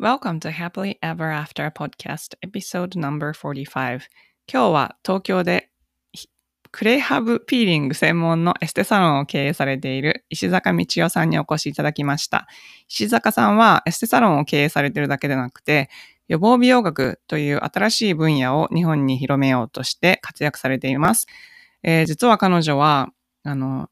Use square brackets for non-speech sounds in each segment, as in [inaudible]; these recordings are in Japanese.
Welcome to Happily Ever After Podcast Episode No.45 今日は東京でクレイハブピーリング専門のエステサロンを経営されている石坂道夫さんにお越しいただきました。石坂さんはエステサロンを経営されているだけでなくて予防美容学という新しい分野を日本に広めようとして活躍されています。えー、実は彼女はあの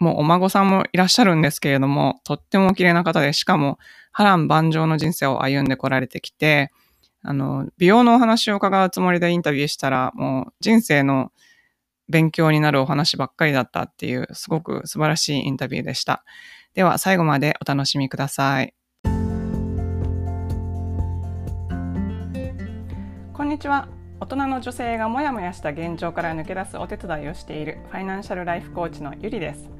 もうお孫さんもいらっしゃるんですけれども、とってもお綺麗な方で、しかも波乱万丈の人生を歩んでこられてきて、あの、美容のお話を伺うつもりでインタビューしたら、もう人生の勉強になるお話ばっかりだったっていう、すごく素晴らしいインタビューでした。では、最後までお楽しみください。こんにちは。大人の女性がモヤモヤした現状から抜け出すお手伝いをしているファイナンシャルライフコーチのゆりです。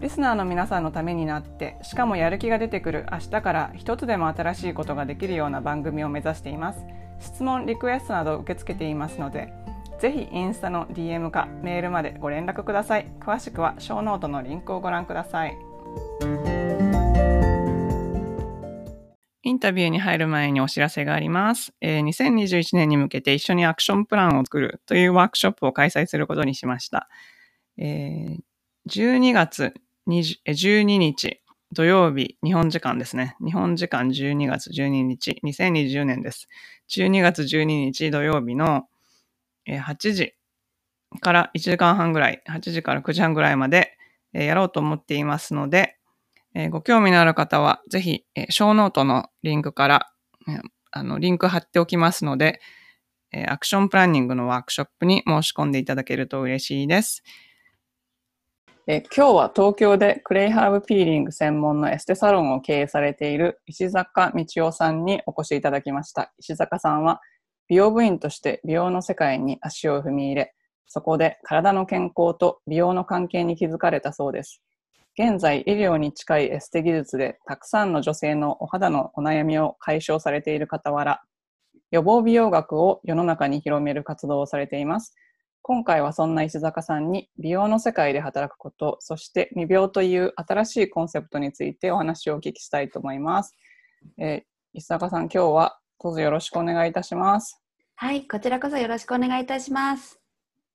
リスナーの皆さんのためになってしかもやる気が出てくる明日から一つでも新しいことができるような番組を目指しています。質問リクエストなど受け付けていますのでぜひインスタの DM かメールまでご連絡ください。詳しくはショーノートのリンクをご覧ください。インタビューに入る前にお知らせがあります、えー、2021年に向けて一緒にアクションプランを作るというワークショップを開催することにしました、えー、12月12日土曜日、日本時間ですね。日本時間12月12日、2020年です。12月12日土曜日の8時から1時間半ぐらい、8時から9時半ぐらいまでやろうと思っていますので、ご興味のある方は、ぜひ、ショーノートのリンクから、あの、リンク貼っておきますので、アクションプランニングのワークショップに申し込んでいただけると嬉しいです。え今日は東京でクレイハーブピーリング専門のエステサロンを経営されている石坂道夫さんにお越しいただきました。石坂さんは美容部員として美容の世界に足を踏み入れ、そこで体の健康と美容の関係に気づかれたそうです。現在、医療に近いエステ技術でたくさんの女性のお肌のお悩みを解消されている傍ら、予防美容学を世の中に広める活動をされています。今回はそんな石坂さんに美容の世界で働くこと、そして未病という新しいコンセプトについてお話をお聞きしたいと思います。えー、石坂さん、今日はどうぞよろしくお願いいたします。はい、こちらこそよろしくお願いいたします。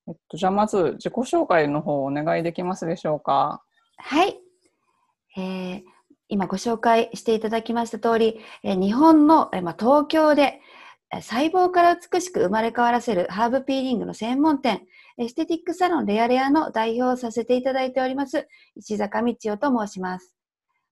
えっと、じゃあまず自己紹介の方お願いできますでしょうか。はい。えー、今ご紹介していただきました通り、えー、日本の、えーまあ、東京で細胞から美しく生まれ変わらせるハーブピーリングの専門店、エステティックサロンレアレアの代表をさせていただいております、石坂道夫と申します。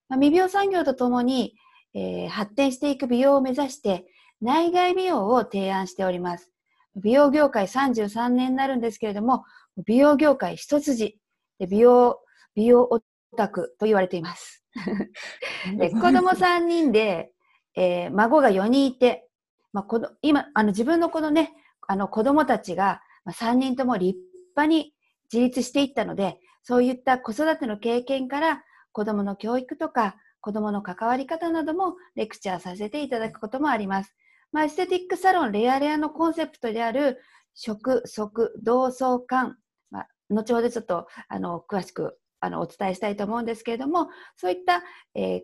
まあ、未病産業とともに、えー、発展していく美容を目指して、内外美容を提案しております。美容業界33年になるんですけれども、美容業界一筋で美容、美容オタクと言われています。[laughs] で子供3人で、えー、孫が4人いて、まあ、この今あの自分のこのねあの子供たちが、3人とも立派に自立していったのでそういった子育ての経験から子供の教育とか子供の関わり方などもレクチャーさせていただくこともあります。まあ、エステティックサロンレアレアのコンセプトである食、足、同窓感、まあ、後ほどちょっとあの詳しくあのお伝えしたいと思うんですけれどもそういった、えー、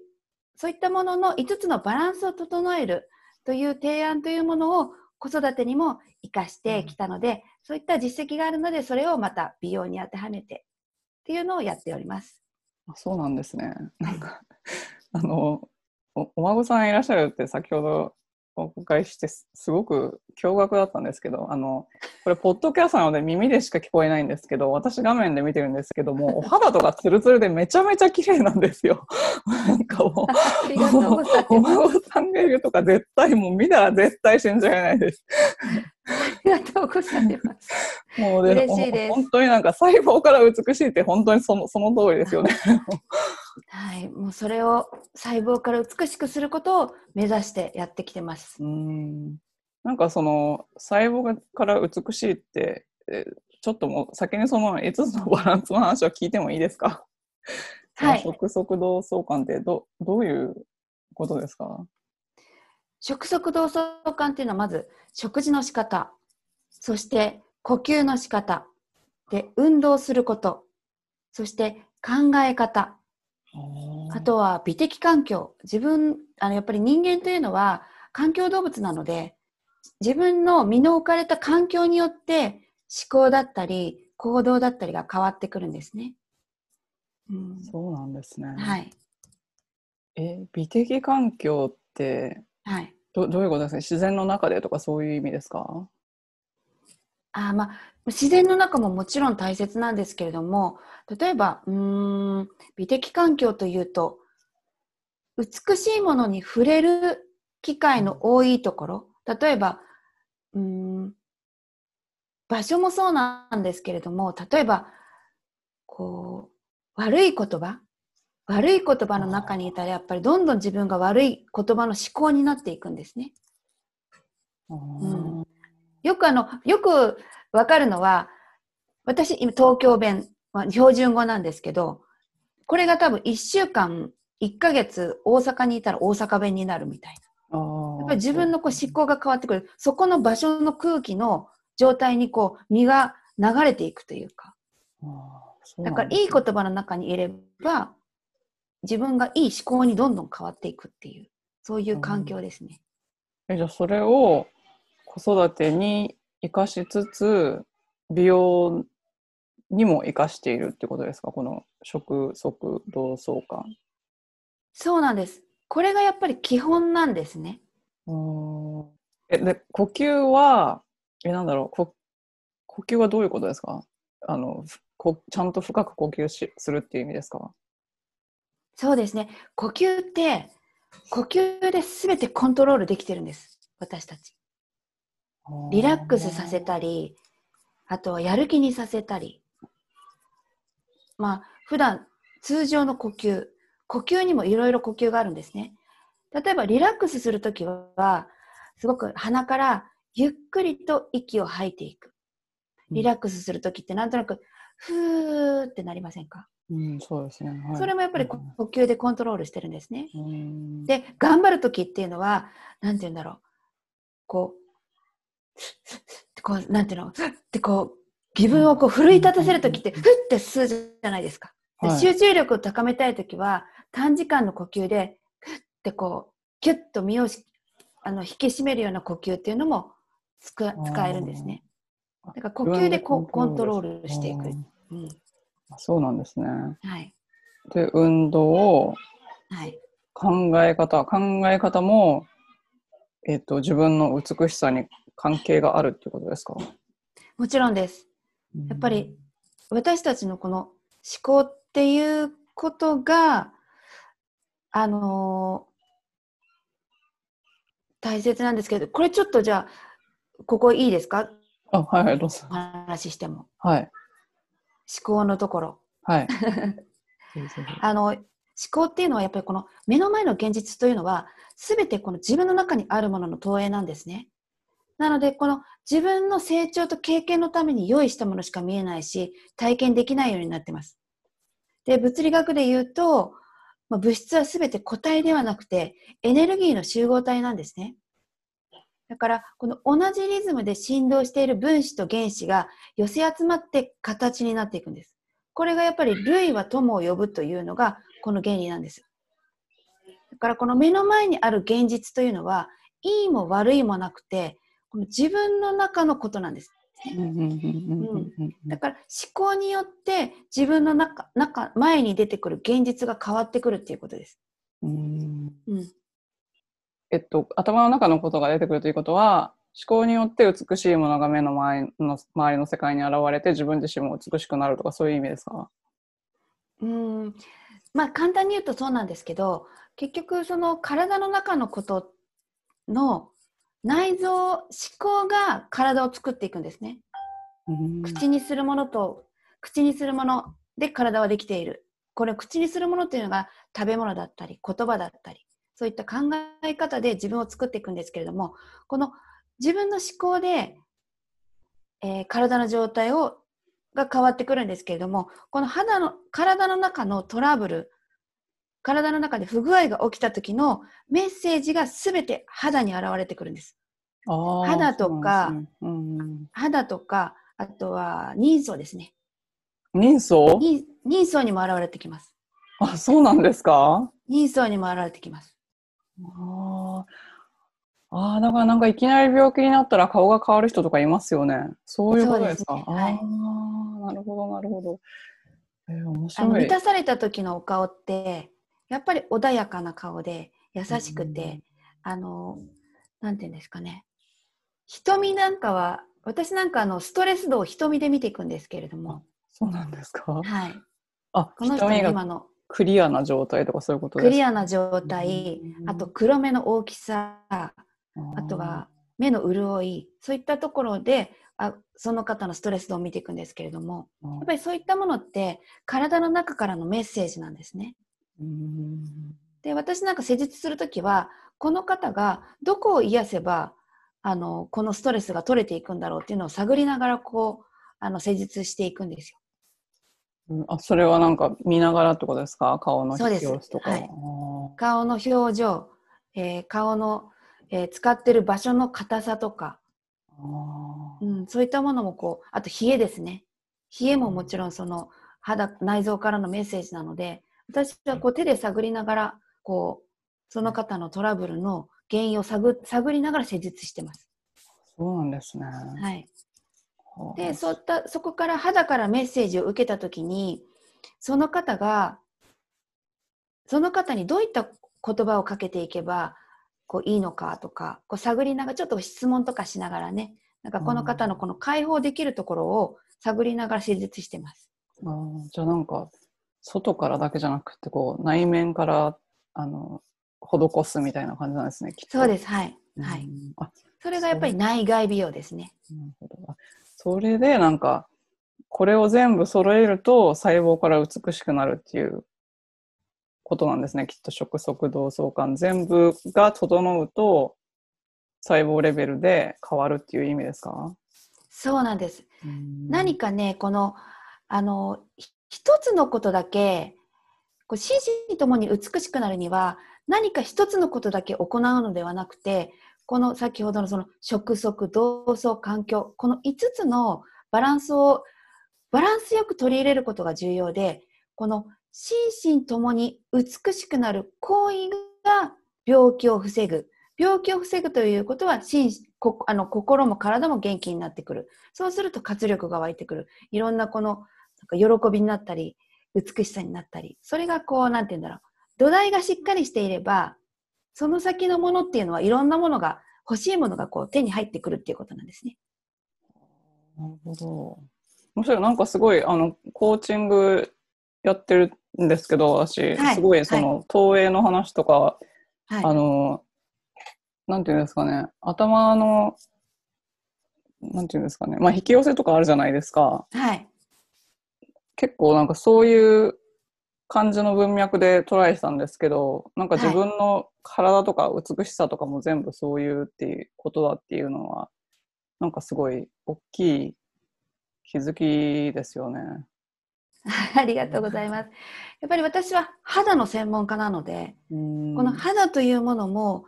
そういったものの5つのバランスを整えるという提案というものを子育てにも生かしてきたので、うん、そういった実績があるのでそれをまた美容に当てはめてっていうのをやっております。あそうなんですね。なんかあのおお孫さんいらっしゃるって先ほどお伺いしてすごく驚愕だったんですけどあのこれポッドキャストなので耳でしか聞こえないんですけど私画面で見てるんですけども [laughs] お肌とかツルツルでめちゃめちゃ綺麗なんですよ。なんかもうお孫さんがいるとか絶対もう見たら絶対信じられないです。ありがとうございます。もうで嬉しいです。本当になんか細胞から美しいって本当にそのその通りですよね。はい、もうそれを細胞から美しくすることを目指してやってきてます。うん。なんかその細胞がから美しいって、えちょっともう先にその5つのバランスの話を聞いてもいいですか？はい。その即速同相関ってどどういうことですか？食速同相関っていうのはまず食事の仕方、そして呼吸の仕方、で運動すること、そして考え方、あとは美的環境。自分、あのやっぱり人間というのは環境動物なので、自分の身の置かれた環境によって思考だったり行動だったりが変わってくるんですね。うん、そうなんですね。はい。え、美的環境ってはい。どどういうことですか？自然の中でとかそういう意味ですか？あーまあ、自然の中ももちろん大切なんですけれども、例えば、うーん、美的環境というと、美しいものに触れる機会の多いところ、例えば、うーん、場所もそうなんですけれども、例えば、こう、悪い言葉悪い言葉の中にいたら、やっぱりどんどん自分が悪い言葉の思考になっていくんですね。うんよくあの、よくわかるのは、私、今東京弁、まあ、標準語なんですけど、これが多分1週間、1ヶ月大阪にいたら大阪弁になるみたいあな。ーやっぱり自分のこう思考が変わってくる。そこの場所の空気の状態にこう身が流れていくというか。だからいい言葉の中にいれば、自分がいい思考にどんどん変わっていくっていう、そういう環境ですね。えじゃあそれを子育てに生かしつつ美容にも生かしているってことですか？この食足同相関。そうなんです。これがやっぱり基本なんですね。えで呼吸はえなんだろうこ呼吸はどういうことですか？あのふこちゃんと深く呼吸しするっていう意味ですか？そうですね。呼吸って、呼吸で全てコントロールできてるんです。私たち。リラックスさせたり、あとはやる気にさせたり。まあ、普段通常の呼吸、呼吸にもいろいろ呼吸があるんですね。例えばリラックスするときは、すごく鼻からゆっくりと息を吐いていく。リラックスするときってなんとなく、ふーってなりませんか、うん、そうですね。はいそれもやっぱりこ呼吸でコントロールしてるんですね。うんで、頑張るときっていうのは、なんて言うんだろう。こう、こう、なんていうの、ってこう、自分をこう奮い立たせるときって、ふって吸うじゃないですか。ではい集中力を高めたいときは、短時間の呼吸で、ふってこう、キュッと身をしあの引き締めるような呼吸っていうのもつく使えるんですね。だから呼吸でコントロールしていく。うんうん、そうなんですね。はい。で、運動、はい。考え方、考え方も、えっ、と、自分の美しさに関係があるっていうことですか？もちろんです。やっぱり、私たちのこの思考っていうことが、あのー大切なんですけど、これちょっとじゃあ、ここいいですか？あ、はいはい、どうぞお。話ししても。はい。思考のところ。はい。[laughs] あの、思考っていうのはやっぱりこの目の前の現実というのは、すべてこの自分の中にあるものの投影なんですね。なので、この自分の成長と経験のために用意したものしか見えないし、体験できないようになってます。で、物理学で言うと、まあ、物質はすべて固体ではなくて、エネルギーの集合体なんですね。だから、この同じリズムで振動している分子と原子が寄せ集まって形になっていくんです。これがやっぱり類は友を呼ぶというのがこの原理なんです。だからこの目の前にある現実というのは、いいも悪いもなくて、この自分の中のことなんです。うんうんうんうんうんうんだから思考によって自分の中、中、前に出てくる現実が変わってくるっていうことです。うんうん。えっと、頭の中のことが出てくるということは、思考によって美しいものが目の前の周りの世界に現れて自分自身も美しくなるとかそういう意味ですか？うん。まあ簡単に言うとそうなんですけど、結局その体の中のことの内臓、思考が体を作っていくんですね。うん口にするものと口にするもので体はできているこれ口にするものっていうのが食べ物だったり言葉だったりそういった考え方で自分を作っていくんですけれどもこの自分の思考で、えー、体の状態をが変わってくるんですけれどもこの肌の体の中のトラブル体の中で不具合が起きた時のメッセージが全て肌に現れてくるんです。肌とか、ねうん、肌とか、あとは人相ですね。人相？人相にも現れてきます。あ、そうなんですか？人相にも現れてきます。ああ、だからなんかいきなり病気になったら顔が変わる人とかいますよね。そういうことですか？すね、はい、ああ、なるほど、なるほど。えー、面白い。満たされた時のお顔って、やっぱり穏やかな顔で優しくて、あの、なんていうんですかね。瞳なんかは、私なんかあの、ストレス度を瞳で見ていくんですけれども。そうなんですかはい。あ、この人の今の。クリアな状態とかそういうことですか？クリアな状態、あと黒目の大きさ、あとは目の潤い、そういったところで、あその方のストレス度を見ていくんですけれども、やっぱりそういったものって体の中からのメッセージなんですね。で私なんか施術する時はこの方がどこを癒せばあのこのストレスが取れていくんだろうっていうのを探りながらこうあの施術していくんですよ。うん、あそれはなんか見ながらってことですか？顔の様子とか。はい、顔の表情、えー、顔の、えー、使ってる場所の硬さとか、うん、そういったものもこうあと冷えですね。冷えももちろんその肌内臓からのメッセージなので私はこう手で探りながら、こう、その方のトラブルの原因を探探りながら施術してます。そうなんですね。はい。で、そういった、そこから肌からメッセージを受けたときに、その方が、その方にどういった言葉をかけていけば、こういいのかとか、こう探りながら、ちょっと質問とかしながらね、なんかこの方のこの解放できるところを探りながら施術してます。あじゃあなんか外からだけじゃなくてこう内面からあの施すみたいな感じなんですねそうです。はい、はい、あそれがやっぱり内外美容ですね。なるほど。それでなんかこれを全部揃えると細胞から美しくなるっていうことなんですねきっと。食速同窓感全部が整うと細胞レベルで変わるっていう意味ですか？そうなんです。何かねこのあの一つのことだけ、こう心身ともに美しくなるには、何か一つのことだけ行うのではなくて、この先ほどのその食足、同窓、環境、この5つのバランスをバランスよく取り入れることが重要で、この心身ともに美しくなる行為が病気を防ぐ。病気を防ぐということは心こあの心も体も元気になってくる。そうすると活力が湧いてくる。いろんなこのなんか喜びになったり、美しさになったり、それがこう、なんて言うんだろう。土台がしっかりしていれば、その先のものっていうのはいろんなものが、欲しいものがこう手に入ってくるっていうことなんですね。なるほど。面白い。なんかすごい、あの、コーチングやってるんですけど、私、はい、すごいその、はい、投影の話とか、はい、あの、なんていうんですかね、頭の、なんていうんですかね、まあ、引き寄せとかあるじゃないですか。はい。結構なんかそういう感じの文脈でトライしたんですけどなんか自分の体とか美しさとかも全部そういうっていうことだっていうのはなんかすごい大きい気づきですよね。[laughs] ありがとうございます。やっぱり私は肌の専門家なので、この肌というものも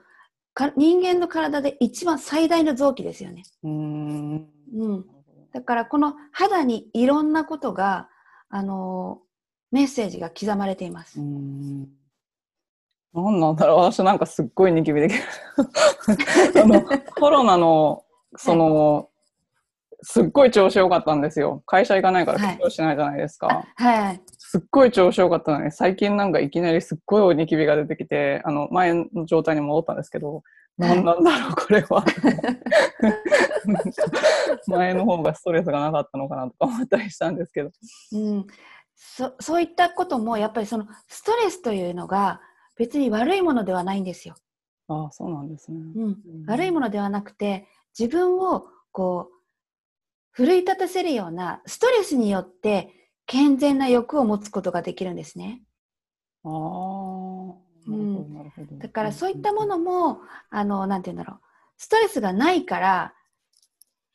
人間の体で一番最大の臓器ですよね。うん、だからこの肌にいろんなことがあのメッセージが刻まれています。うん。なんなんだろう。私なんかすっごいニキビできる。あのコロナのその、はい、すっごい調子良かったんですよ。会社行かないから緊張しないじゃないですか、はい、はい、すっごい調子良かったのに最近なんかいきなりすっごいニキビが出てきてあの前の状態に戻ったんですけど何なんだろうこれは。前の方がストレスがなかったのかなとか思ったりしたんですけど、うん、そそういったこともやっぱりそのストレスというのが別に悪いものではないんですよ。ああそうなんですね、うん、悪いものではなくて自分をこう奮い立たせるようなストレスによって健全な欲を持つことができるんですね。ああ、なるほど、なるほど。だからそういったものも、あの、なんて言うんだろう。ストレスがないから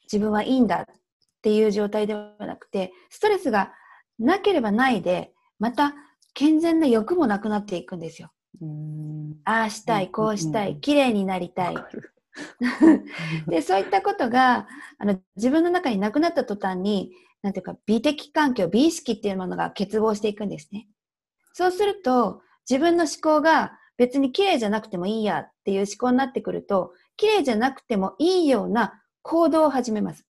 自分はいいんだっていう状態ではなくて、ストレスがなければないで、また健全な欲もなくなっていくんですよ。うん。ああしたい、こうしたい、うんうん綺麗になりたい [laughs] で、そういったことが、あの、自分の中になくなった途端に、なんていうか、美的環境、美意識っていうものが欠乏していくんですね。そうすると、自分の思考が別に綺麗じゃなくてもいいやっていう思考になってくると、綺麗じゃなくてもいいような行動を始めます。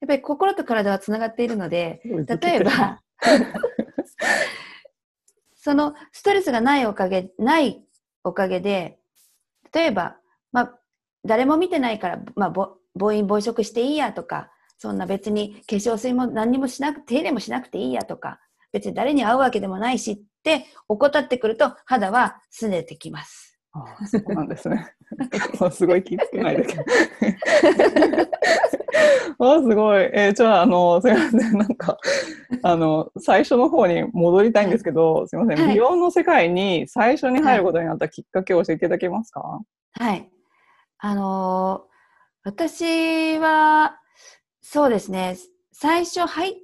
やっぱり心と体はつながっているので、例えば、そのストレスがないおかげ、ないおかげで、例えば、まあ、誰も見てないから、まあ、暴飲暴食していいやとか、そんな別に化粧水も何にもしなく、手入れもしなくていいやとか、別に誰に会うわけでもないしっ怠ってくると肌は拗ねてきます。ああ、そうなんですね。[laughs] すごい気付けないだけど。[laughs] ああ、すごい。えーじゃあ、あの、すみません。なんか、あの、最初の方に戻りたいんですけど、すみません。はい美容の世界に最初に入ることになったきっかけを教えていただけますか、はい。あのー私は、そうですね、最初入っ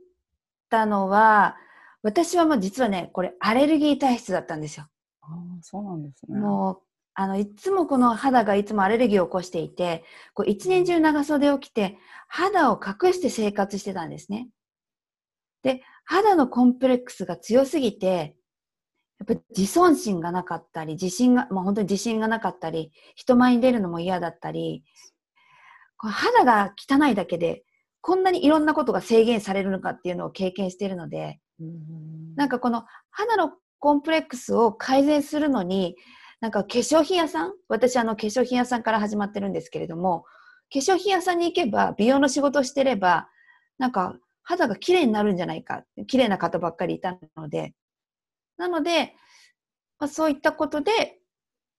たのは、私はもう実はね、これアレルギー体質だったんですよ。ああ、そうなんですね。もう、あの、いつもこの肌がいつもアレルギーを起こしていて、こう一年中長袖を着て、肌を隠して生活してたんですね。で、肌のコンプレックスが強すぎて、やっぱり自尊心がなかったり、自信が、まあ本当に自信がなかったり、人前に出るのも嫌だったり、こう肌が汚いだけで、こんなにいろんなことが制限されるのかっていうのを経験しているので、うんなんかこの肌のコンプレックスを改善するのに、なんか化粧品屋さん、私あの化粧品屋さんから始まってるんですけれども、化粧品屋さんに行けば、美容の仕事をしてれば、なんか肌が綺麗になるんじゃないか、綺麗な方ばっかりいたので、なので、まあ、そういったことで、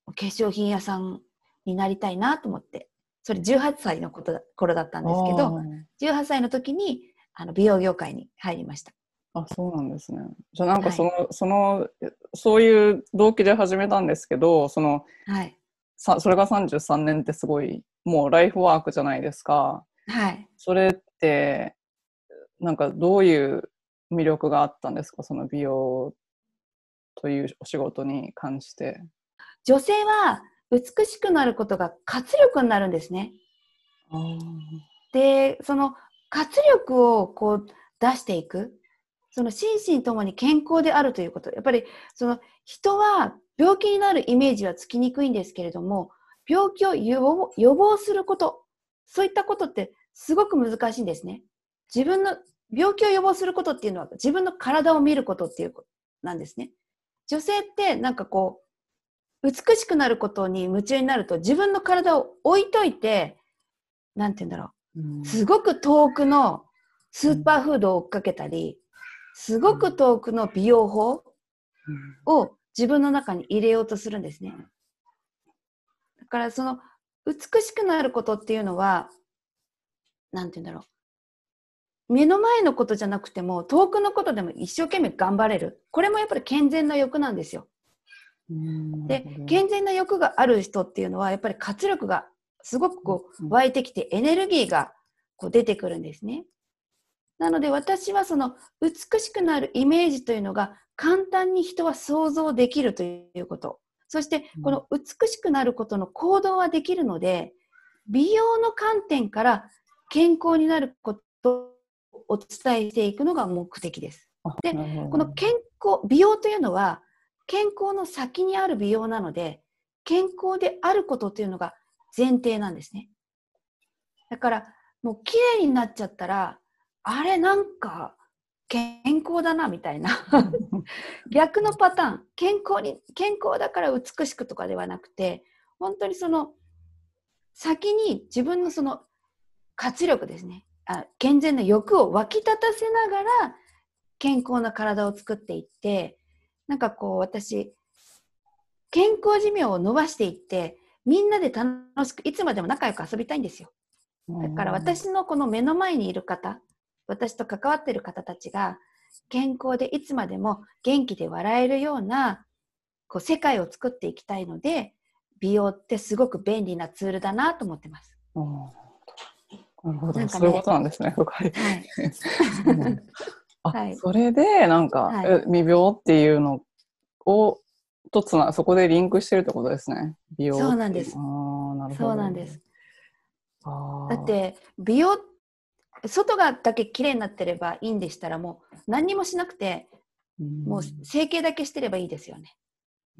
化粧品屋さんになりたいなと思って、それ18歳のことだ頃だったんですけど、18歳の時にあの美容業界に入りました。ああ、そうなんですね。じゃあなんかはいその、その、そういう動機で始めたんですけど、その、はい。さそれが33年ってすごい、もうライフワークじゃないですか。はい。それって、なんかどういう魅力があったんですか？その美容というお仕事に関して。女性は美しくなることが活力になるんですね。で、その活力をこう出していく。その心身ともに健康であるということ。やっぱりその人は病気になるイメージはつきにくいんですけれども、病気を予防予防すること、そういったことってすごく難しいんですね。自分の病気を予防することっていうのは自分の体を見ることっていうことなんですね。女性ってなんかこう、美しくなることに夢中になると自分の体を置いといて、なんて言うんだろうんう。すごく遠くのスーパーフードを追っかけたり、すごく遠くの美容法を自分の中に入れようとするんですね。だからその美しくなることっていうのは、なんて言うんだろう。目の前のことじゃなくても、遠くのことでも一生懸命頑張れる。これもやっぱり健全な欲なんですよ。うんで、健全な欲がある人っていうのは、やっぱり活力がすごくこう湧いてきて、エネルギーがこう出てくるんですね。なので私はその美しくなるイメージというのが簡単に人は想像できるということ。そしてこの美しくなることの行動はできるので、美容の観点から健康になることをお伝えしていくのが目的です。でここの健康、美容というのは健康の先にある美容なので、健康であることというのが前提なんですね。だから、もう綺麗になっちゃったら、あれなんか健康だなみたいな。[laughs] 逆のパターン、健康に、健康だから美しくとかではなくて、本当にその、先に自分のその活力ですね。あ健全な欲を湧き立たせながら、健康な体を作っていって、なんかこう私、健康寿命を伸ばしていって、みんなで楽しく、いつまでも仲良く遊びたいんですよ。だから私のこの目の前にいる方、私と関わっている方たちが健康でいつまでも元気で笑えるようなこう世界を作っていきたいので美容ってすごく便利なツールだなと思ってます。なるほど、ね。そういうことなんですね、深い。はい、[laughs] はい。それで、なんか、はい。え未病っていうのを、とつな、そこでリンクしてるってことですね。美容そうなんです。ああ、なるほど。そうなんです。あー。だっ、て美容外がだけ綺麗になってればいいんでしたらもう何にもしなくてうんもう整形だけしてればいいですよね。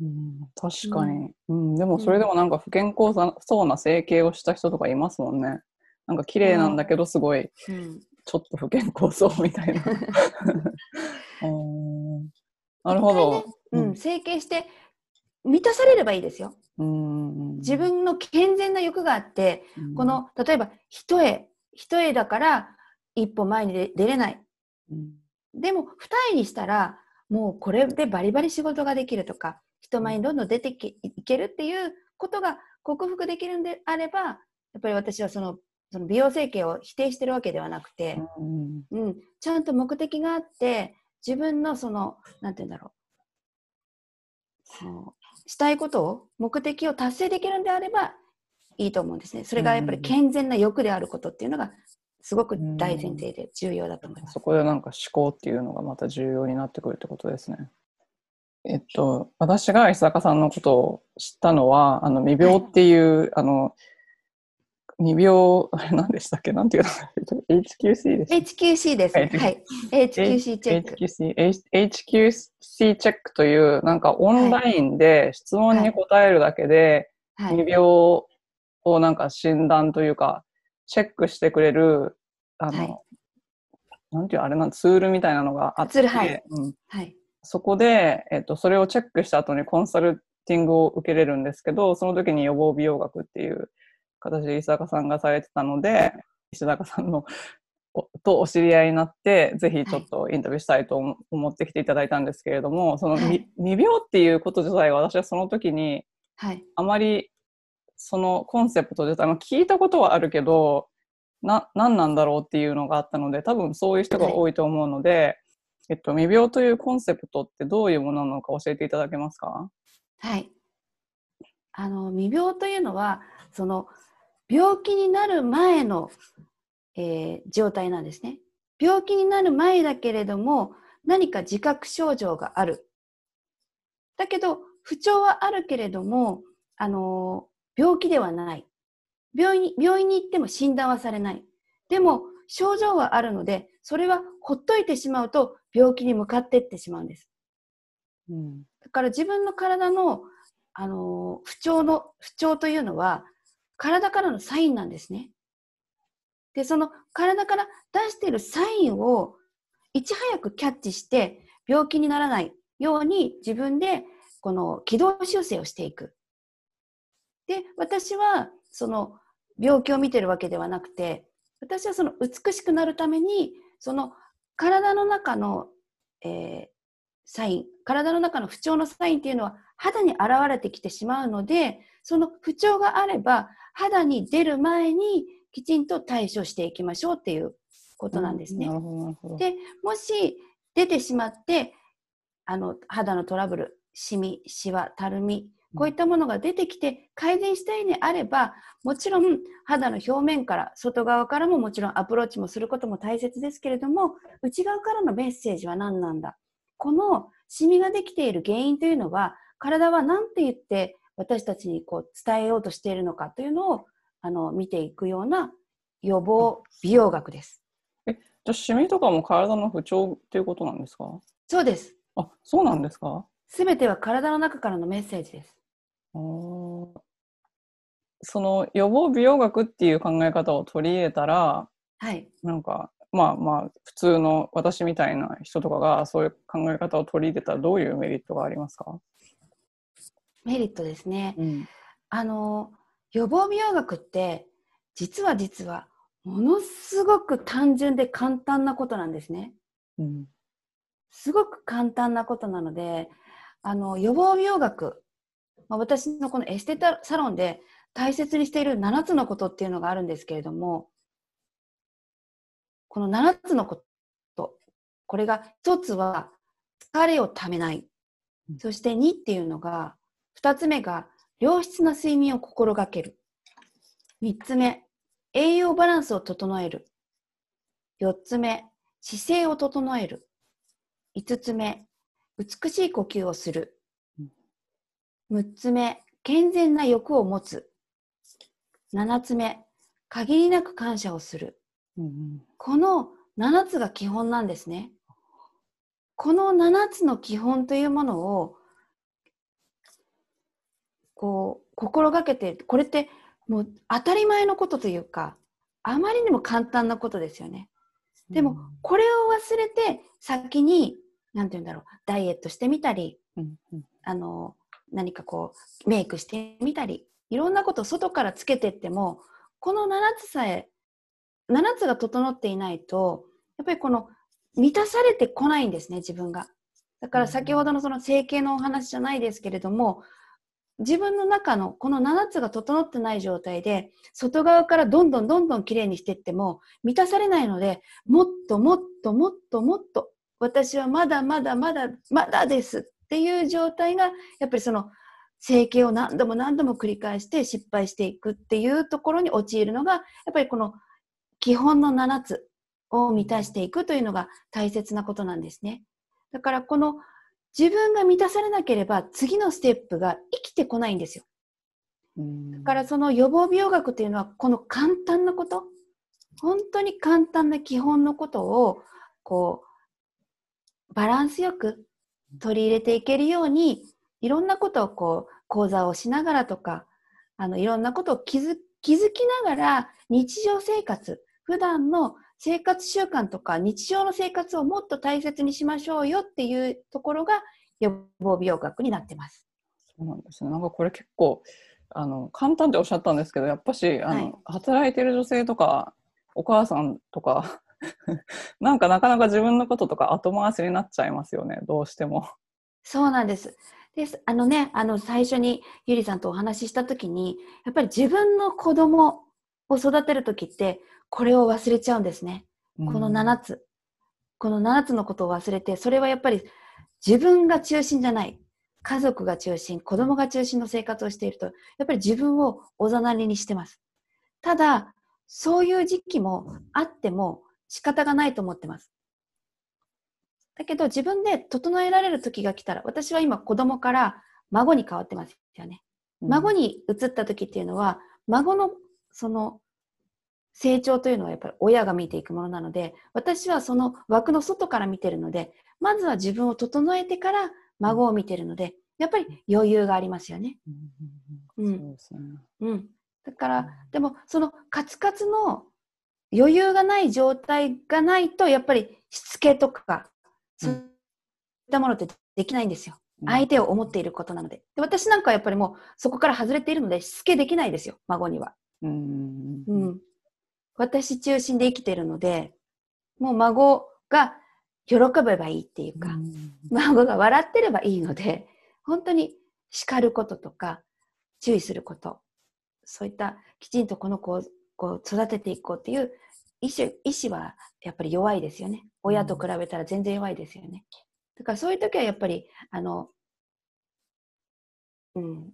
うん確かに、うん。でも、それでもなんか不健康そうな整形をした人とかいますもんね。なんか綺麗なんだけど、すごい、うん、ちょっと不健康そうみたいな。[laughs] [laughs] うんなるほど。うん、整形して満たされればいいですよ。うん自分の健全な欲があって、こ、の例えば一重一重だから一歩前に出出れない。うん。でも二重にしたらもうこれでバリバリ仕事ができるとか人前にどんどん出てきいけるっていうことが克服できるんであればやっぱり私はそのその美容整形を否定してるわけではなくて、うんうん、ちゃんと目的があって自分のそのなんて言うんだろう。したいことを目的を達成できるんであればいいと思うんですね。それがやっぱり健全な欲であることっていうのがすごく大前提で重要だと思います。そこでなんか思考っていうのがまた重要になってくるってことですね。えっと、私が石坂さんのことを知ったのは、あの、未病っていう、あの、未病、あれ何でしたっけ？なんていうの ?HQC でした HQC です。はいはい。HQC チェック。HQC, HQC チェックという、なんかオンラインで質問に答えるだけで、はい。未病をなんか診断というか、チェックしてくれる、あの、はいなんていうあれなんツールみたいなのがあって、ツールはいうん、はい。そこで、えっと、それをチェックした後にコンサルティングを受けれるんですけど、その時に予防美容学っていう形で石坂さんがされてたので、石坂さんのおとお知り合いになって、ぜひちょっとインタビューしたいと思思ってきていただいたんですけれども、その、はいみ未病っていうこと自体は私はその時にはい。あまりそのコンセプト自体、まあ、聞いたことはあるけど、な、何なんだろうっていうのがあったので、多分そういう人が多いと思うので、えっと、未病というコンセプトってどういうものなのか教えていただけますか？はい。あの、未病というのは、その、病気になる前の、えー状態なんですね。病気になる前だけれども、何か自覚症状がある。だけど、不調はあるけれども、あのー病気ではない。病院に、病院に行っても診断はされない。でも、症状はあるので、それはほっといてしまうと、病気に向かっていってしまうんです。うん。だから自分の体の、あのー不調の、不調というのは、体からのサインなんですね。で、その体から出しているサインを、いち早くキャッチして、病気にならないように自分で、この軌道修正をしていく。で、私は、その、病気を見てるわけではなくて、私はその美しくなるために、その体の中の、えーサイン、体の中の不調のサインっていうのは肌に現れてきてしまうので、その不調があれば肌に出る前にきちんと対処していきましょうっていうことなんですね。で、もし出てしまって、あの、肌のトラブル、シミ、シワ、たるみ、こういったものが出てきて改善したいであれば、もちろん肌の表面から、外側からももちろんアプローチもすることも大切ですけれども、内側からのメッセージは何なんだ？このシミができている原因というのは、体は何て言って私たちにこう伝えようとしているのかというのをあの見ていくような予防美容学です。じゃあ、シミとかも体の不調っていうことなんですか？そうです。あ、そうなんですか？すべては体の中からのメッセージです。その予防美容学っていう考え方を取り入れたら、はい。なんか、まあまあ、普通の私みたいな人とかがそういう考え方を取り入れたらどういうメリットがありますか？メリットですね。うん。あの、予防美容学って、実は実は、ものすごく単純で簡単なことなんですね。うん。すごく簡単なことなので、あの、予防美容学、まあ、私のこのエステタサロンで大切にしている7つのことっていうのがあるんですけれども、この7つのこと、これが一つは疲れをためない。うんそして2っていうのが、二つ目が良質な睡眠を心がける。三つ目、栄養バランスを整える。四つ目、姿勢を整える。五つ目、美しい呼吸をする6つ目、健全な欲を持つ。7つ目、限りなく感謝をする。うん、この7つが基本なんですね。この7つの基本というものをこう心がけてこれってもう当たり前のことというかあまりにも簡単なことですよね。でも、これを忘れて先に何て言うんだろうダイエットしてみたり、うんうん、あの何かこう、メイクしてみたり、いろんなことを外からつけてっても、この7つさえ、7つが整っていないと、やっぱりこの、満たされてこないんですね、自分が。だから先ほどのその整形のお話じゃないですけれども、自分の中のこの7つが整ってない状態で、外側からどんどんどんどん綺麗にしていっても、満たされないので、もっともっともっともっと、私はまだまだまだまだですっていう状態が、やっぱりその整形を何度も何度も繰り返して失敗していくっていうところに陥るのが、やっぱりこの基本の7つを満たしていくというのが大切なことなんですね。だからこの自分が満たされなければ次のステップが生きてこないんですよ。うんだからその予防美容学というのはこの簡単なこと、本当に簡単な基本のことをこうバランスよく取り入れていけるようにいろんなことをこう講座をしながらとかあのいろんなことを気づ気づきながら日常生活普段の生活習慣とか日常の生活をもっと大切にしましょうよっていうところが予防美容学になってます。そうなんですね。なんかこれ結構あの簡単っておっしゃったんですけど、やっぱしあの、はい働いてる女性とかお母さんとか [laughs] なんかなかなか自分のこととか後回しになっちゃいますよね。どうしても。そうなんです。です。あのね、あの最初にゆりさんとお話ししたときに、やっぱり自分の子供を育てるときって、これを忘れちゃうんですね。この7つ。この7つのことを忘れて、それはやっぱり自分が中心じゃない。家族が中心、子供が中心の生活をしていると、やっぱり自分をおざなりにしてます。ただ、そういう時期もあっても仕方がないと思ってます。だけど自分で整えられる時が来たら、私は今子供から孫に変わってますよね。うん孫に移った時っていうのは、孫のその成長というのはやっぱり親が見ていくものなので、私はその枠の外から見てるので、まずは自分を整えてから孫を見てるので、やっぱり余裕がありますよね。うん。うん。だから、でもそのカツカツの余裕がない状態がないと、やっぱりしつけとか、そういったものってできないんですよ。相手を思っていることなので。で私なんかはやっぱりもうそこから外れているので、しつけできないですよ、孫には。うんううんん。私中心で生きているので、もう孫が喜べばいいっていうか、孫が笑ってればいいので、本当に叱ることとか、注意すること、そういったきちんとこの子をこう育てていこうっていう意思意思はやっぱり弱いですよね。親と比べたら全然弱いですよね。だからそういう時はやっぱり、あの、うん、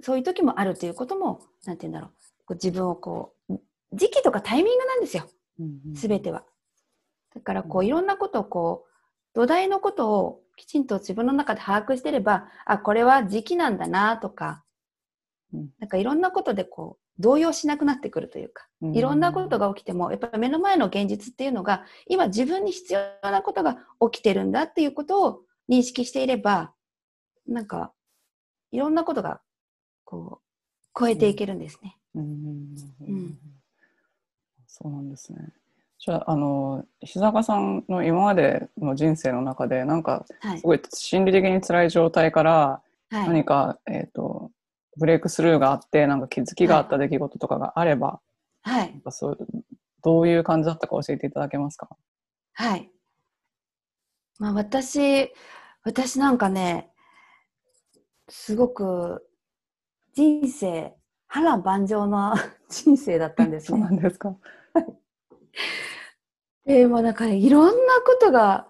そういう時もあるということも、なんて言うんだろう、こう自分をこう、時期とかタイミングなんですよ。すべては。だからこううんいろんなことをこう土台のことをきちんと自分の中で把握してればあこれは時期なんだなとか、うんなんかいろんなことでこう動揺しなくなってくるというか、いろんなことが起きてもやっぱり目の前の現実っていうのが今自分に必要なことが起きてるんだっていうことを認識していればなんかいろんなことがこう超えていけるんですね。うんうんそうなんですね。じゃあ、あの、日坂さんの今までの人生の中で、なんか、はいす。ごい心理的に辛い状態から、はい。何か、えっ、と、ブレイクスルーがあって、なんか気づきがあった出来事とかがあれば、はいそうどういう感じだったか教えていただけますか？はい。まあ私、私なんかね、すごく人生、波乱万丈な [laughs] 人生だったんですそうなね。んですか。でもなんかね、いろんなことが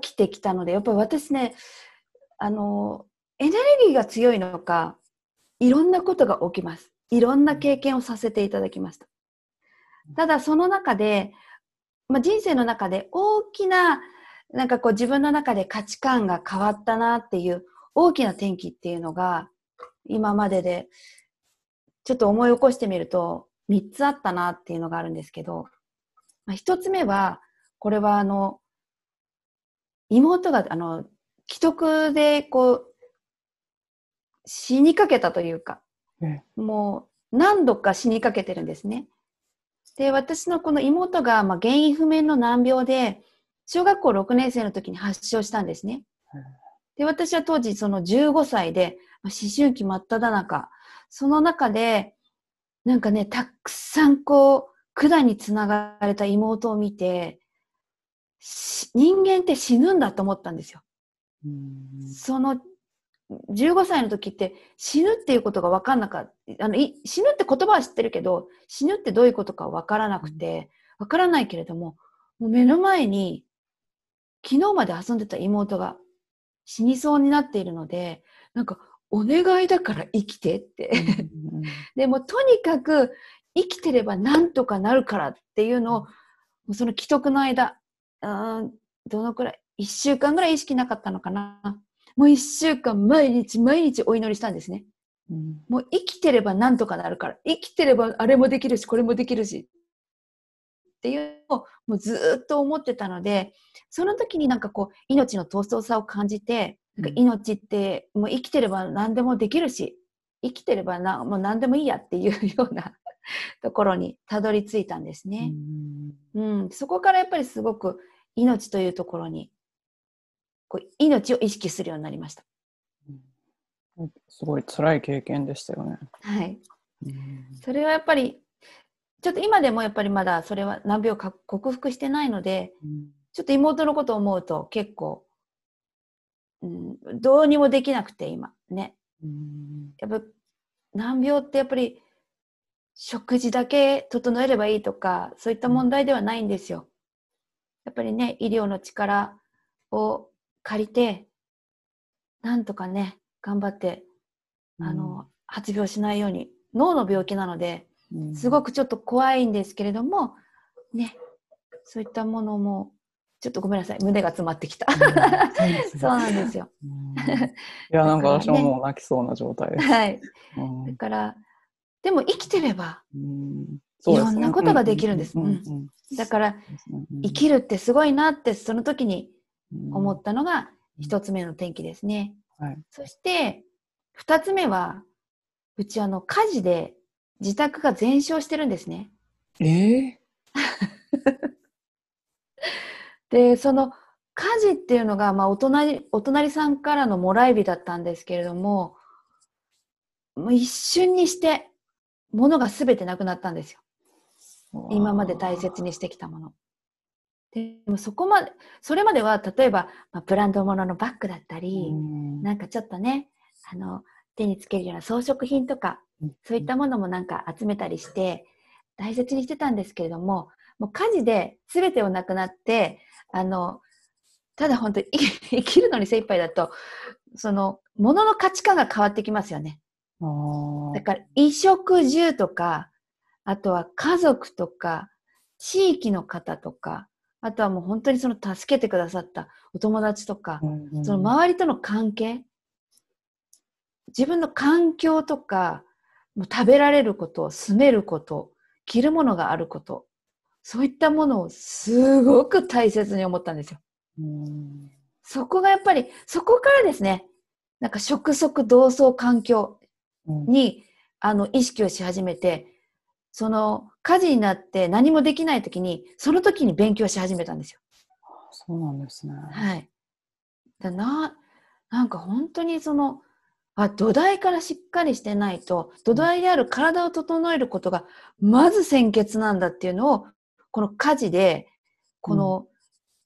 起きてきたので、やっぱり私ね、あの、エネルギーが強いのか、いろんなことが起きます。いろんな経験をさせていただきました。ただその中で、まあ、人生の中で大きな、なんかこう自分の中で価値観が変わったなっていう大きな転機っていうのが、今まででちょっと思い起こしてみると3つあったなっていうのがあるんですけど、まあ、1つ目は、これはあの、妹があの、既得でこう、死にかけたというか、もう何度か死にかけてるんですね。で、私のこの妹が、まあ、原因不明の難病で、小学校6年生の時に発症したんですね。で、私は当時その15歳で、まあ、思春期真っ只中、その中で、なんかね、たくさんこう、管につながれた妹を見て、人間って死ぬんだと思ったんですよ。その15歳の時って死ぬっていうことが分かんなかった。あの死ぬって言葉は知ってるけど死ぬってどういうことか分からなくて分からないけれどももう目の前に昨日まで遊んでた妹が死にそうになっているのでなんかお願いだから生きてって。でもとにかく生きてればなんとかなるからっていうのをその既得の間うんどのくらい1週間ぐらい意識なかったのかなもう一週間毎日毎日お祈りしたんですね。うん、もう生きてればなんとかなるから、生きてればあれもできるし、これもできるし。っていうのをもうずっと思ってたので、その時になんかこう、命の闘争さを感じて、なんか命ってもう生きてれば何でもできるし、生きてればなもう何でもいいやっていうような [laughs] ところにたどり着いたんですね。うん、うん、そこからやっぱりすごく命というところにこう命を意識するようになりました。すごい辛い経験でしたよね。はい。それはやっぱり、ちょっと今でもやっぱりまだそれは難病を克服してないので、うん、ちょっと妹のことを思うと結構、うん、どうにもできなくて今ね。うん、やっぱ難病ってやっぱり食事だけ整えればいいとか、そういった問題ではないんですよ。やっぱりね、医療の力を借りて、なんとかね、頑張って、あの、発病しないように、脳の病気なので、すごくちょっと怖いんですけれども、ね、そういったものも、ちょっとごめんなさい、胸が詰まってきた。[laughs] そうなんですよ。いや、なんか私ももう泣きそうな状態です。はい。だから、でも生きてれば、いろんなことができるんです。だから、生きるってすごいなって、その時に思ったのが一つ目の転機ですね。はい、そして二つ目はうちあの火事で自宅が全焼してるんですね。えー、[laughs] でその火事っていうのが、まあ、お隣お隣さんからのもらい火だったんですけれどももう一瞬にして物が全てなくなったんですよ。今まで大切にしてきたもの。でもそこまで、それまでは例えば、まあ、ブランド物のバッグだったり、ん。なんかちょっとね、あの、手につけるような装飾品とか、そういったものもなんか集めたりして、大切にしてたんですけれども、もう火事で全てをなくなって、あの、ただ本当に [laughs] 生きるのに精一杯だと、その、物の価値観が変わってきますよね。だから、衣食住とか、あとは家族とか、地域の方とか、あとはもう本当にその助けてくださったお友達とか、うんうん、その周りとの関係、自分の環境とか、もう食べられること、住めること、着るものがあること、そういったものをすごく大切に思ったんですよ。うん。そこがやっぱり、そこからですね、なんか食足同窓環境に、うん、あの意識をし始めて、その火事になって何もできない時に、その時に勉強し始めたんですよ。そうなんですね。はい。だな、なんか本当にその、あ、土台からしっかりしてないと、土台である体を整えることが、まず先決なんだっていうのを、この火事で、この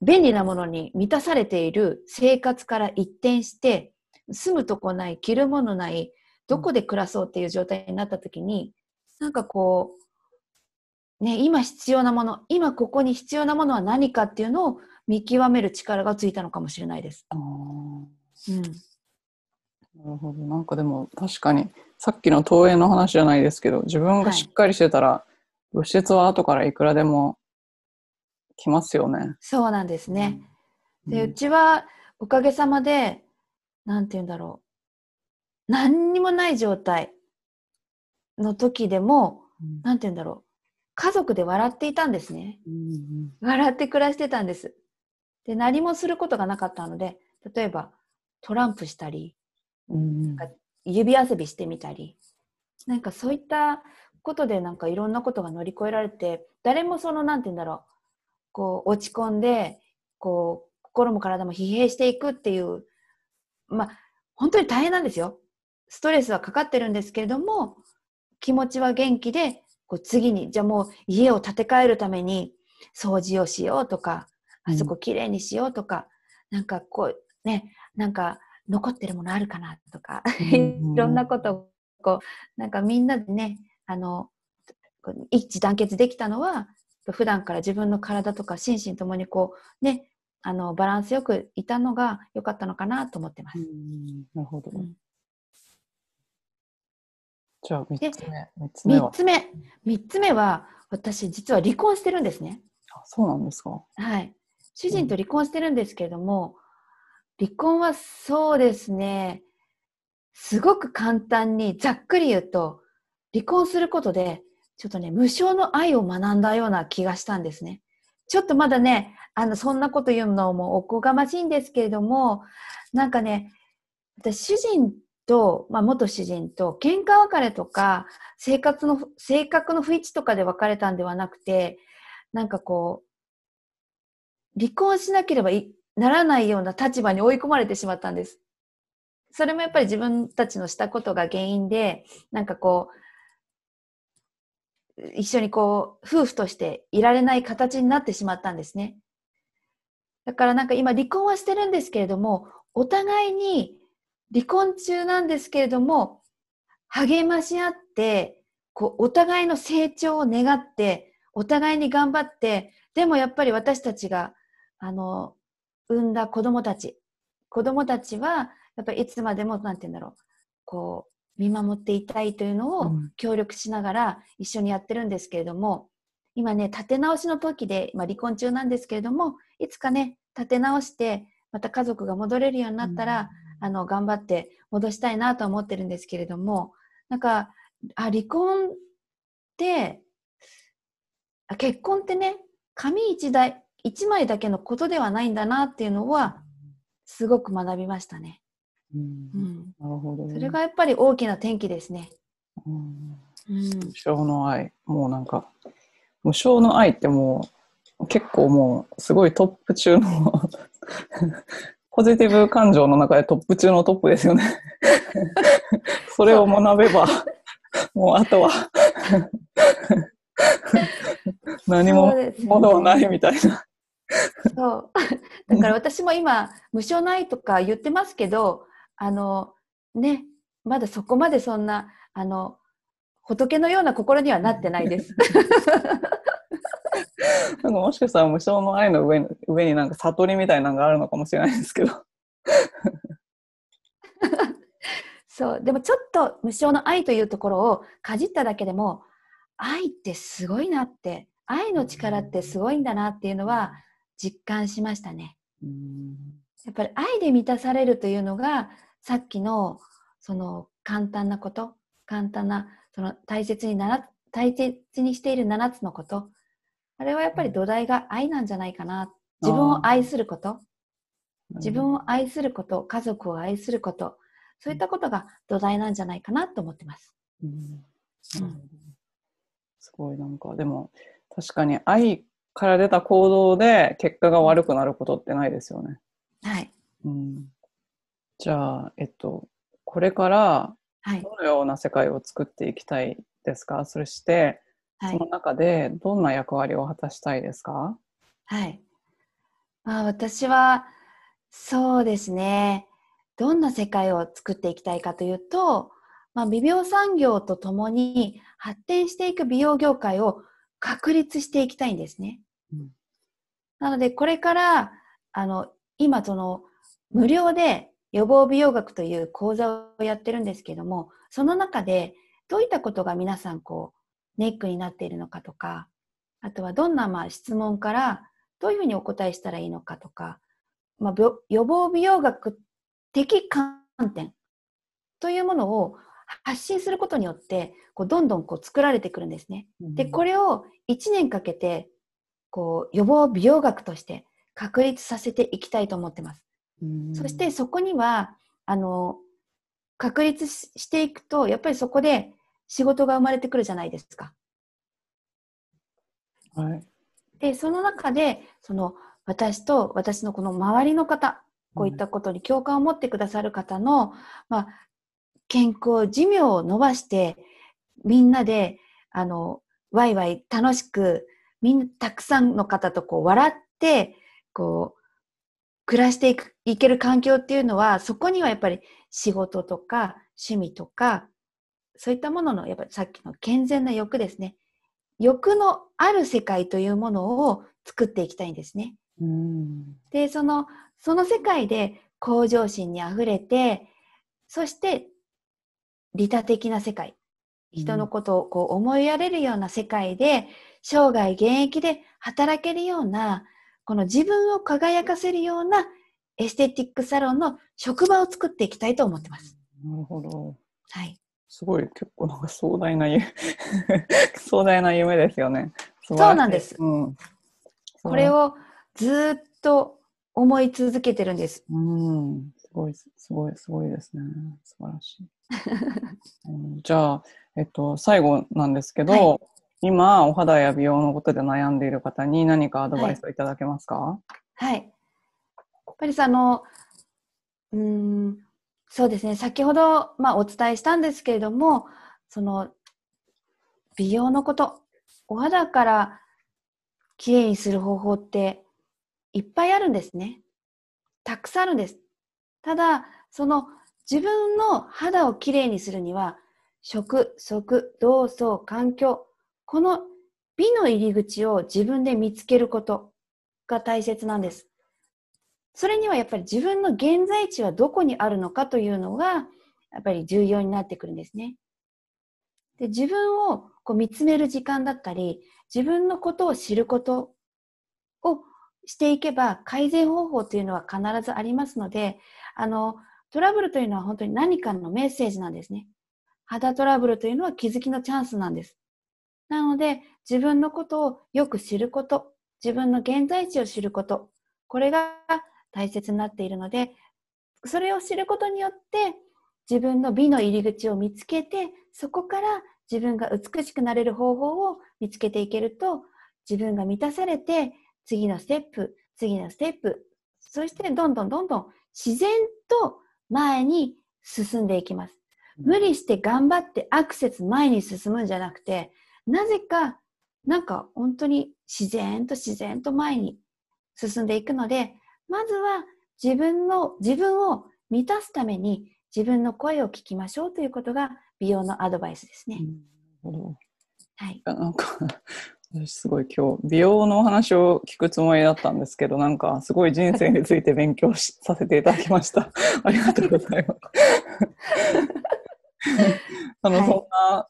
便利なものに満たされている生活から一転して、住むとこない、着るものない、どこで暮らそうっていう状態になった時に、なんかこう、ね、今必要なもの、今ここに必要なものは何かっていうのを見極める力がついたのかもしれないです。あーうん、なるほど。なんかでも確かにさっきの投影の話じゃないですけど、自分がしっかりしてたら、物質は後からいくらでも来ますよね。そうなんですね。で、ううんちはおかげさまで、なんて言うんだろう。何にもない状態の時でも、うんなんて言うんだろう。家族で笑っていたんですね。うん笑って暮らしてたんです。で、何もすることがなかったので、例えばトランプしたり、うん指遊びしてみたり、なんかそういったことでなんかいろんなことが乗り越えられて、誰もその、なんて言うんだろう、こう落ち込んで、こう、心も体も疲弊していくっていう、まあ、本当に大変なんですよ。ストレスはかかってるんですけれども、気持ちは元気で、こう次に、じゃあもう家を建て替えるために掃除をしようとか、あそこきれいにしようとか、なんかこう、ね、なんか残ってるものあるかなとか、うんいろんなことを、こう、なんかみんなでね、あの、一致団結できたのは、普段から自分の体とか心身ともにこう、ね、あの、バランスよくいたのが良かったのかなと思ってます。うんなるほど。うんじゃあ3でつ目。三つ目は？三。つ目。三つ目は、私実は離婚してるんですね。あそうなんですか。はい。主人と離婚してるんですけれども、離婚はそうですね、すごく簡単にざっくり言うと、離婚することで、ちょっとね、無償の愛を学んだような気がしたんですね。ちょっとまだね、あの、そんなこと言うのもおこがましいんですけれども、なんかね、私、主人と、まあ、元主人と喧嘩別れとか、生活の、性格の不一致とかで別れたんではなくて、なんかこう、離婚しなければならないような立場に追い込まれてしまったんです。それもやっぱり自分たちのしたことが原因で、なんかこう、一緒にこう、夫婦としていられない形になってしまったんですね。だからなんか今離婚はしてるんですけれども、お互いに離婚中なんですけれども、励まし合って、こう、お互いの成長を願って、お互いに頑張って、でもやっぱり私たちが、あの、産んだ子供たち、子供たちは、やっぱりいつまでも、なんて言うんだろう、こう、見守っていたいというのをうん。協力しながら一緒にやってるんですけれども、今ね、立て直しの時で、まあ、離婚中なんですけれども、いつかね、立て直して、また家族が戻れるようになったら、あの、頑張って戻したいなとは思ってるんですけれども、なんか、あ、離婚って、あ結婚ってね、紙一台、一枚だけのことではないんだなっていうのは、すごく学びましたね。うんうん。なるほど。それがやっぱり大きな転機ですね。無償の愛。もうなんか、無償の愛ってもう、結構もう、すごいトップ中の、ポジティブ感情の中でトップ中のトップですよね。[laughs] それを学べば、もうあとは、何もものはないみたいな。そう。だから私も今、無償の愛とか言ってますけど、あの、ね、まだそこまでそんな、あの、仏のような心にはなってないです。[laughs] [laughs] なんかもしかしたら無償の愛の上に上になんか悟りみたいなのがあるのかもしれないですけど。[laughs] そう。でもちょっと無償の愛というところをかじっただけでも、愛ってすごいなって、愛の力ってすごいんだなっていうのは実感しましたね。うんやっぱり愛で満たされるというのが、さっきの、その簡単なこと、簡単な、その大切になら、大切にしている7つのこと。あれはやっぱり土台が愛なんじゃないかな。自分を愛すること、自分を愛すること、家族を愛すること、そういったことが土台なんじゃないかなと思ってます。うんうんすごいなんかでも確かに愛から出た行動で結果が悪くなることってないですよね。はい。うん、じゃあ、えっと、これからはい。どのような世界を作っていきたいですか？そして、はいその。中でどんな役割を果たしたいですか？はい。まあ私は、そうですね。どんな世界を作っていきたいかというと、まあ、美容産業とともに発展していく美容業界を確立していきたいんですね。うんなので、これから、あの、今、その、無料で予防美容学という講座をやってるんですけども、その中で、どういったことが皆さん、こう、ネックになっているのかとか、あとはどんな、まあ、質問から、どういうふうにお答えしたらいいのかとか、まあ、予防美容学的観点というものを発信することによって、こうどんどんこう作られてくるんですね。で、これ、れを1年かけて、こう、予防美容学として確立させていきたいと思ってます。そしてそこには、あの、確立ししていくと、やっぱりそこで仕事が生まれてくるじゃないですか。はい。で、その中で、その、私と私のこの周りの方、こういったことに共感を持ってくださる方の、まあ、健康、寿命を伸ばして、みんなで、あの、ワイワイ楽しく、みんなたくさんの方とこう笑って、こう、暮らしていく、いける環境っていうのは、そこにはやっぱり仕事とか趣味とか、そういったものの、やっぱりさっきの健全な欲ですね。欲のある世界というものを作っていきたいんですね。うん。で、その、その世界で向上心にあふれて、そして、利他的な世界。人のことをこう思いやれるような世界で、生涯現役で働けるような、この自分を輝かせるようなエステティックサロンの職場を作っていきたいと思ってます。なるほど。はい。すごい、結構なんか壮大な夢、[laughs] 壮大な夢ですよね。そうなんですうん。これをずーっと思い続けてるんです。うん、すごい、すごい、すごいですね。素晴らしい。[laughs] うんじゃあ、えっと、最後なんですけど、は今、お肌や美容のことで悩んでいる方に何かアドバイスをいただけますか、はい。やっぱりさ、あの、うーん、そうですね、先ほど、まあ、お伝えしたんですけれども、その、美容のこと、お肌からきれいにする方法っていっぱいあるんですね。たくさんあるんです。ただ、その自分の肌をきれいにするには、食、食、動作、環境、この美の入り口を自分で見つけることが大切なんです。それにはやっぱり自分の現在地はどこにあるのかというのが、やっぱり重要になってくるんですね。で自分をこう見つめる時間だったり、自分のことを知ることをしていけば改善方法というのは必ずありますので、あの、トラブルというのは本当に何かのメッセージなんですね。肌トラブルというのは気づきのチャンスなんです。なので、自分のことをよく知ること、自分の現在地を知ること、これが大切になっているので、それを知ることによって、自分の美の入り口を見つけて、そこから自分が美しくなれる方法を見つけていけると、自分が満たされて、次のステップ、次のステップ、そしてどんどんどんどん自然と前に進んでいきます。無理して頑張ってアクセス前に進むんじゃなくて、なぜか、なんか本当に自然と自然と前に進んでいくので、まずは自分の、自分を満たすために自分の声を聞きましょうということが美容のアドバイスですね。うん。なるほど。はい。やなんか [laughs] 私すごい今日美容のお話を聞くつもりだったんですけどなんかすごい人生について勉強しさせていただきました。[laughs] ありがとうございます。[laughs] あの、はい。そん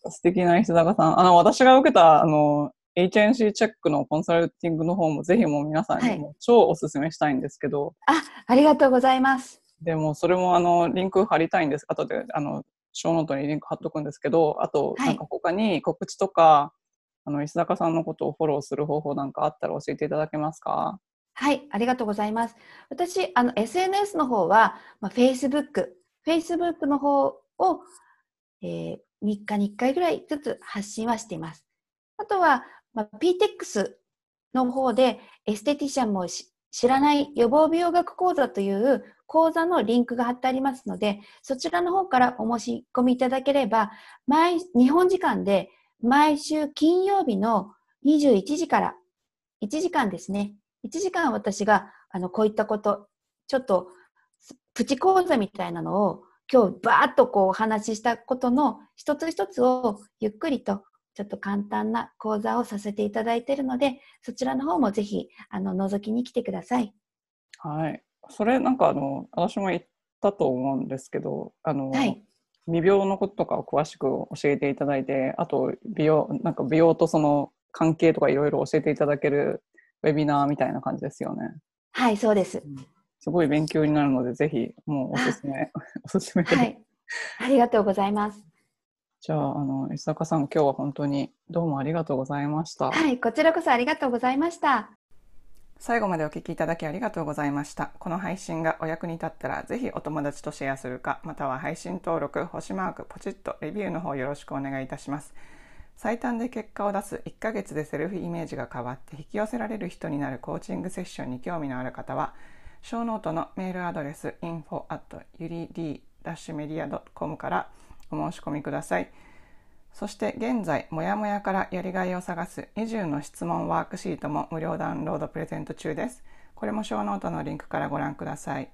な素敵な石坂さんあの私が受けたあの HNC チェックのコンサルティングの方もぜひもう皆さんにも超おすすめしたいんですけど、あ、ありがとうございます。でもそれもあのリンク貼りたいんです後であのショーノートにリンク貼っとくんですけどあとはいなんか他に告知とか、あの石坂さんのことをフォローする方法なんかあったら教えていただけますか？はい、ありがとうございます。私、あの、SNS の方は、まあ、Facebook、Facebook の方を、えー3日に1回ぐらいずつ発信はしています。あとは、まあ、PTEX の方で、エステティシャンも知らない予防美容学講座という講座のリンクが貼ってありますので、そちらの方からお申し込みいただければ、毎、日本時間で毎週金曜日の21時から1時間ですね。1時間私が、あの、こういったこと、ちょっと、プチ講座みたいなのを、今日バーッとこうお話ししたことの一つ一つをゆっくりとちょっと簡単な講座をさせていただいているので、そちらの方もぜひ、あの、覗きに来てください。はい。それなんかあの、私も言ったと思うんですけど、あの、はい。未病のこととかを詳しく教えていただいて、あと美容、なんか美容とその関係とかいろいろ教えていただけるウェビナーみたいな感じですよね。はい、そうです。すごい勉強になるので、ぜひもうおすすめ、[laughs] おすすめ。はい。ありがとうございます。じゃあ、あの、石坂さん、今日は本当にどうもありがとうございました。はい、こちらこそありがとうございました。最後までお聞きいただきありがとうございました。この配信がお役に立ったら、ぜひお友達とシェアするか、または配信登録、星マーク、ポチッとレビューの方よろしくお願いいたします。最短で結果を出す1ヶ月でセルフイメージが変わって引き寄せられる人になるコーチングセッションに興味のある方は、ショーノートのメールアドレス info at yuri-media.com からお申し込みください。そして現在、もやもやからやりがいを探す20の質問ワークシートも無料ダウンロードプレゼント中です。これもショーノートのリンクからご覧ください。